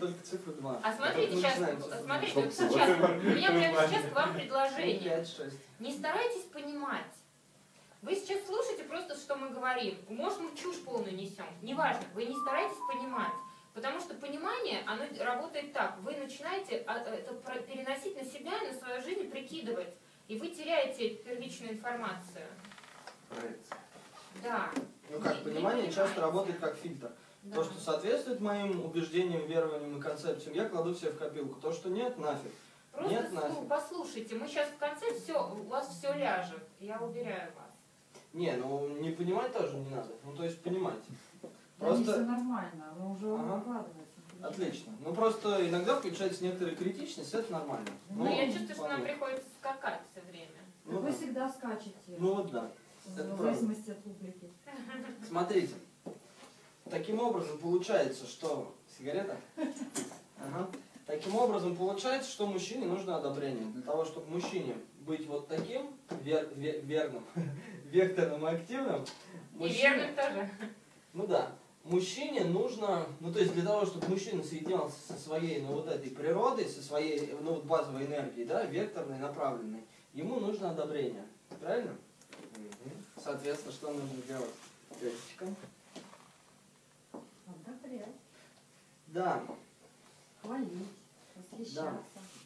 только цифру 2. А смотрите сейчас, цифру смотрите, всё сейчас, у меня прямо сейчас к вам предложение. 5, 6. Не старайтесь понимать. Вы сейчас слушаете просто, что мы говорим. Может, мы чушь полную несем. Неважно, вы не старайтесь понимать. Потому что понимание, оно работает так. Вы начинаете а, это про- переносить на себя и на свою жизнь, прикидывать. И вы теряете первичную информацию. Проекция. Да. Ну как, понимание часто работает как фильтр. да. То, что соответствует моим убеждениям, верованиям и концепциям, я кладу себе в копилку. То, что нет, нафиг. Просто Нет, нафиг. послушайте, мы сейчас в конце все, у вас все ляжет, я уверяю вас. Не, ну не понимать тоже не надо. Ну то есть понимать. Да не все Просто нормально, оно уже Ага. укладывается. отлично. Ну просто иногда включается некоторая критичность, это нормально. Но Ну, я чувствую, что нам приходится скакать все время. Ну, Вы да. всегда скачете, Ну вот да. Это в правда. зависимости от публики. Смотрите. Таким образом получается, что... Сигарета? Ага. Таким образом получается, что мужчине нужно одобрение. Для того, чтобы мужчине быть вот таким вер- ве- верным, векторным и активным, И мужчине- верным тоже. Ну да. Мужчине нужно, ну то есть для того, чтобы мужчина соединялся со своей, ну вот этой природой, со своей, ну вот базовой энергией, да, векторной, направленной, ему нужно одобрение. Правильно? Соответственно, что нужно делать? Тетечка. Одобрять, Да, хвалить, восхищаться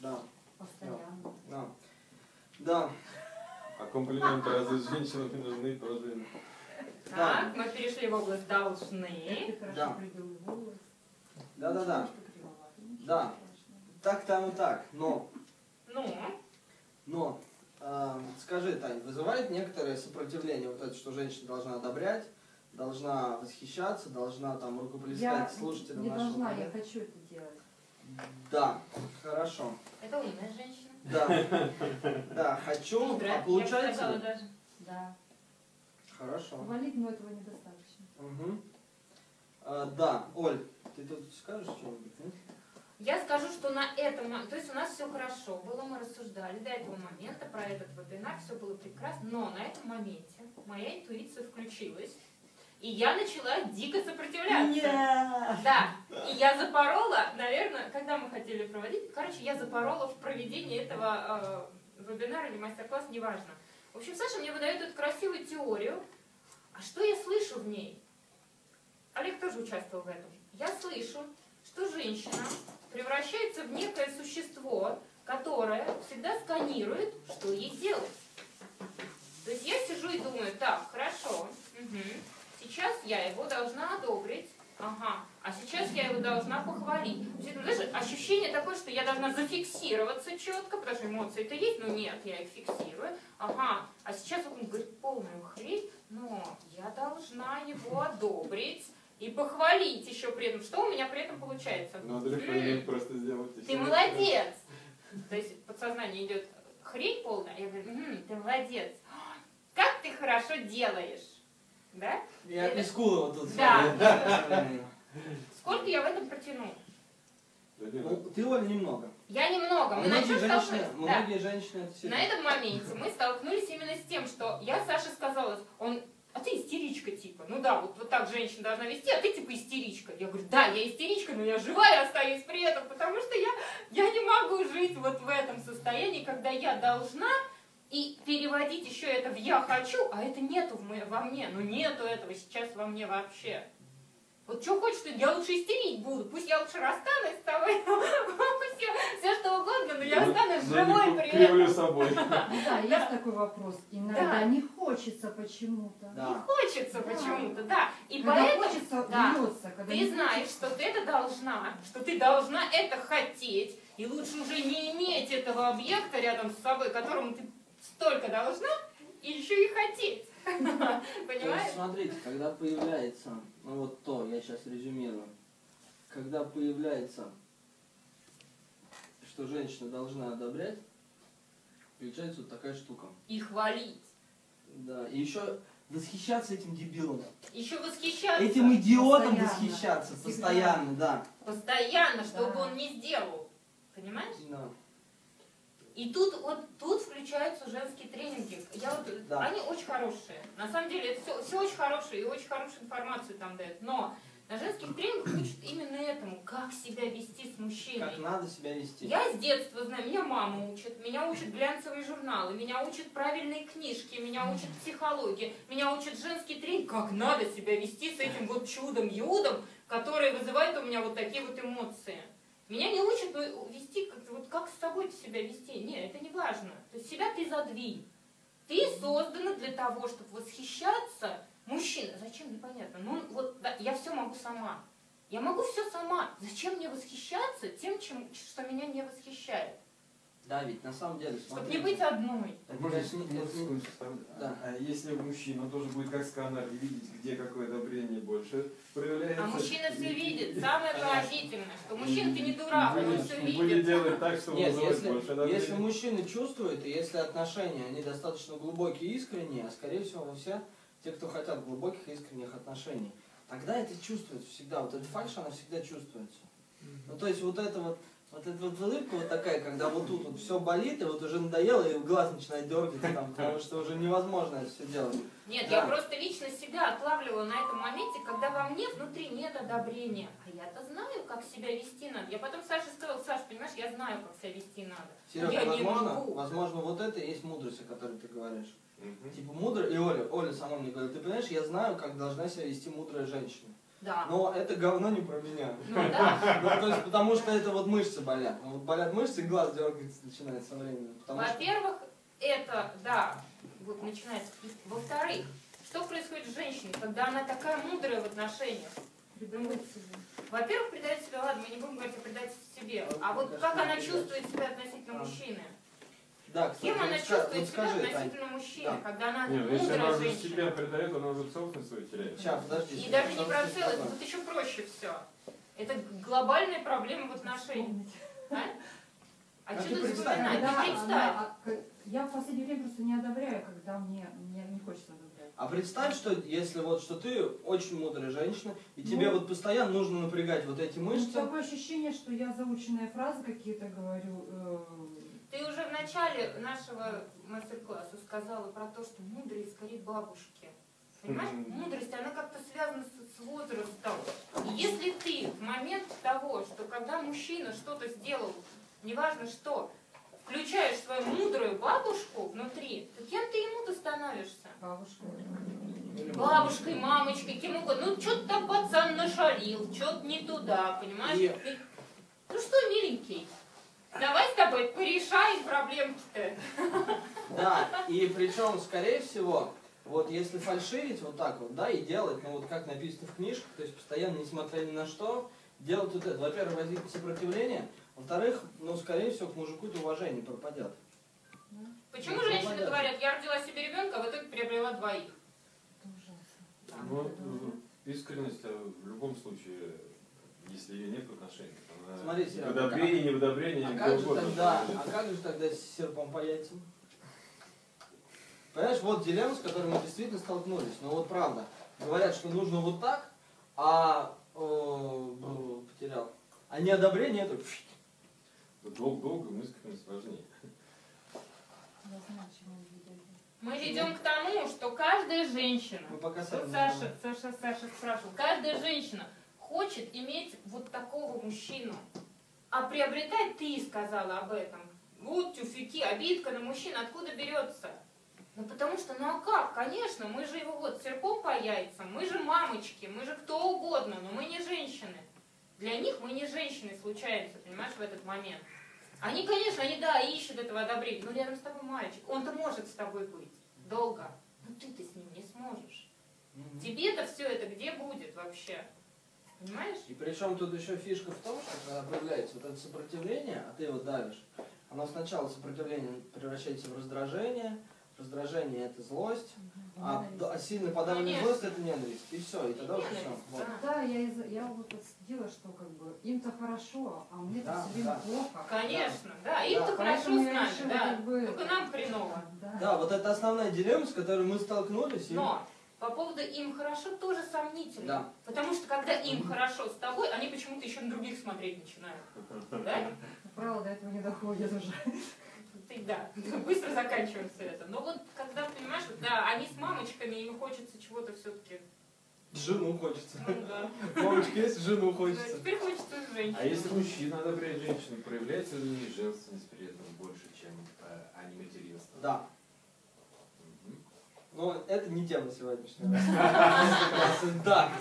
да, постоянно. да. Да, А комплименты разве женщинам не нужны тоже? Так, мы перешли в область должны. Да. да, да, да. Да. страшного. Так там и так. Но, Ну, но, скажи, Тань, вызывает некоторое сопротивление вот это, что женщина должна одобрять, должна восхищаться, должна там Я рукоплескать слушателям не нашего должна, я хочу это делать. Да, хорошо. это умная женщина. Да, да, хочу, а я получается... сказала ли? даже. Да. Хорошо. Хвалить, но этого недостаточно. Мгм. А, да, Оль, ты тут скажешь что-нибудь? нет? Я скажу, что на этом, то есть у нас все хорошо было, мы рассуждали до этого момента про этот вебинар, все было прекрасно, но на этом моменте моя интуиция включилась, и я начала дико сопротивляться. Да, и я запорола, наверное, когда мы хотели проводить, короче, я запорола в проведении этого э, вебинара или мастер-класса, неважно. В общем, Саша мне выдает эту красивую теорию, а что я слышу в ней? Олег тоже участвовал в этом. Я слышу, что женщина превращается в некое существо, которое всегда сканирует, что ей делать. То есть я сижу и думаю, так, хорошо, мгм, сейчас я его должна одобрить, ага, а сейчас я его должна похвалить. Это, знаешь, ощущение такое, что я должна зафиксироваться четко, потому что эмоции-то есть, но нет, я их фиксирую. Ага, а сейчас он говорит полную хрень, но я должна его одобрить и похвалить еще при этом. Что у меня при этом получается? Надо ли М, что-нибудь просто сделать? Ты молодец! То есть подсознание идет хрень полная, а я говорю, «М, ты молодец. Как ты хорошо делаешь. Да? Я пискую вот тут. Да. Сколько я в этом протяну? Да. Ну, ты, Оля, немного. Я немного. Мы Многие начнем женщины, столкнуться. Да. многие женщины это все На этом моменте мы столкнулись именно с тем, что я Саше сказала, он, а ты истеричка типа. Ну да, вот, вот так женщина должна вести, а ты типа истеричка. Я говорю, да, я истеричка, но я живая остаюсь при этом, потому что я, я не могу жить вот в этом состоянии, когда я должна и переводить еще это в я хочу, а это нету в мо- во мне. Ну нету этого сейчас во мне вообще. Вот что хочешь я лучше истерить буду. Пусть я лучше расстанусь с тобой, пусть все что угодно, но я Ну, останусь ну, живой при этом. собой. Да, есть такой вопрос. Иногда Да. не хочется почему-то. Не хочется почему-то, да. И Когда поэтому ты знаешь, что ты это должна, что ты должна это хотеть, и лучше уже не иметь этого объекта рядом с собой, которому ты столько должна, и еще и хотеть. Понимаешь? смотрите, когда появляется, ну вот то, я сейчас резюмирую, когда появляется, что женщина должна одобрять, включается вот такая штука. И хвалить. Да, и еще восхищаться этим дебилом. Еще восхищаться. Этим идиотом Постоянно. восхищаться, Всегда. постоянно, да. Постоянно, что бы Да. он не сделал. Понимаешь? Да. И тут вот тут включаются женские тренинги. Я вот, Да. Они очень хорошие. На самом деле это все, все очень хорошие и очень хорошую информацию там дают. Но На женских тренингах учат именно этому, как себя вести с мужчиной. Как надо себя вести. Я с детства знаю, меня мама учит, меня учат глянцевые журналы, меня учат правильные книжки, меня учат психологии, меня учат женский тренинг, как надо себя вести с этим вот чудом-юдом, который вызывает у меня вот такие вот эмоции. Меня не учат ну, вести, как, вот как с собой себя вести. Нет, это не важно. То есть себя ты задвинь. Ты создана для того, чтобы восхищаться мужчиной. Зачем, непонятно. Ну, вот да, я все могу сама. Я могу все сама. Зачем мне восхищаться тем, чем, что меня не восхищает? Да, ведь на самом деле, Чтобы смотри. не быть одной. это Можно это ставлю? Да. А если мужчина тоже будет как сканер и видеть, где какое одобрение больше проявляется. А мужчина все видит. Самое Понятно. поразительное, что мужчина ты не дурак, он будет, все будет видит. делать так, чтобы Нет, если, больше одобрения. если мужчины чувствуют, и если отношения, они достаточно глубокие и искренние, а скорее всего вы все те, кто хотят глубоких искренних отношений, тогда это чувствуется всегда. Вот эта фальшь, она всегда чувствуется. Ну, то есть вот это вот, вот эта вот улыбка вот такая, когда вот тут вот все болит, и вот уже надоело, и глаз начинает дергаться там, потому что уже невозможно это все делать. Нет, Да. я просто лично себя отлавливаю на этом моменте, когда во мне внутри нет одобрения. А я-то знаю, как себя вести надо. Я потом Саше сказала, Саш, понимаешь, я знаю, как себя вести надо. Серега, я не возможно, могу. возможно, вот это и есть мудрость, о которой ты говоришь. Мгм. Типа мудро, и Оля, Оля сама мне говорит, ты понимаешь, я знаю, как должна себя вести мудрая женщина. Да. Но это говно не про меня. Ну да. Ну, то есть, потому что это вот мышцы болят. Ну, Вот болят мышцы, и глаз дергается начинает со временем. Потому что... Во-первых, это, да, вот начинается. Во-вторых, что происходит с женщиной, когда она такая мудрая в отношениях? Во-первых, предать себя, ладно, мы не будем говорить о предательстве себе. А вот как она чувствует себя относительно А. мужчины? Да, кстати, Кем она вот чувствует вот себя скажи, Тань. относительно мужчины, Да. когда она Нет, ну если она мудрая уже женщина? себя предает, она уже целостность свою теряет. Сейчас, подожди. И даже не про сказала? тут еще проще все. Это глобальная проблема в отношениях. А, а А что ты Ты она- представь. я в последнее время просто не одобряю, когда мне, мне не хочется одобрять. А представь, что если вот, что ты очень мудрая женщина, и Ну. тебе вот постоянно нужно напрягать вот эти Ну, мышцы. такое ощущение, что я заученные фразы какие-то говорю. э, Ты уже в начале нашего мастер-класса сказала про то, что мудрые скорее бабушки. Понимаешь, мудрость, она как-то связана с, с возрастом. И если ты в момент того, что когда мужчина что-то сделал, неважно что, включаешь свою мудрую бабушку внутри, то кем ты ему-то становишься? бабушка. Бабушкой, мамочкой, кем угодно. Ну, что-то там пацан нашалил, что-то не туда, понимаешь? И- Ну что, миленький, давай с тобой порешаем проблемки-то. Да, и причем, скорее всего, вот если фальшивить вот так вот, да, и делать, ну вот как написано в книжках, то есть постоянно, несмотря ни на что, делать вот это. Во-первых, возникнет сопротивление, во-вторых, ну, скорее всего, к мужику-то уважение пропадет. Почему Ну, женщины понятно. говорят, я родила себе ребенка, а в итоге приобрела двоих? Это ужасно. Да. Ну, Это искренность э, в любом случае, если ее нет в отношениях, она Смотри, в Серега, одобрении, не в одобрении, А как же тогда, а как же тогда с серпом по яйцам? Понимаешь, вот дилемма, с которой мы действительно столкнулись. Ну вот правда. Говорят, что нужно вот так, а э, бр- потерял. А неодобрение это пф, Долг. Я знаю, чему мы ведем к тому, что каждая женщина, мы пока вот сами не Саша. Саша, Саша спрашивал, каждая женщина хочет иметь вот такого мужчину. А приобретать ты сказала об этом. Вот тюфяки, обидка на мужчин, откуда берется? Ну потому что, ну а как? Конечно, мы же его вот серпом по яйцам, мы же мамочки, мы же кто угодно, но мы не женщины. Для них мы не женщины случаемся, понимаешь, в этот момент. Они, конечно, они, да, ищут этого одобрения, но рядом с тобой мальчик, он-то может с тобой быть долго, но ты-то с ним не сможешь. Мгм. Тебе-то все это где будет вообще? Понимаешь? И причем тут еще фишка в том, что когда проявляется вот это сопротивление, а ты его давишь, оно сначала сопротивление превращается в раздражение, раздражение это злость, а, а сильно подавленная злость это ненависть. И все, и тогда уже все. Вот. да. Да, я, из- я вот отследила, что как бы им-то хорошо, а мне-то Да, все время да. плохо. Конечно, да, им-то Да, хорошо с нами, да, как бы- только нам хреново. Да. Да, вот это основная дилемма, с которой мы столкнулись. и- Но по поводу им хорошо тоже сомнительно. Да. Потому что когда им хорошо с тобой, они почему-то еще на других смотреть начинают. Да? Правда, до этого не доходит уже. Ты, да, быстро заканчиваем все это. Но вот когда, понимаешь, вот, да, они с мамочками, им хочется чего-то все-таки Жену хочется. Ну да. Мамочка есть, жену Да, хочется. Теперь хочется женщину. А если мужчина одобряет женщину, проявляется ли в ней женственность при этом больше, чем э, а не материнство? Да. Но это не тема сегодняшнего. Да.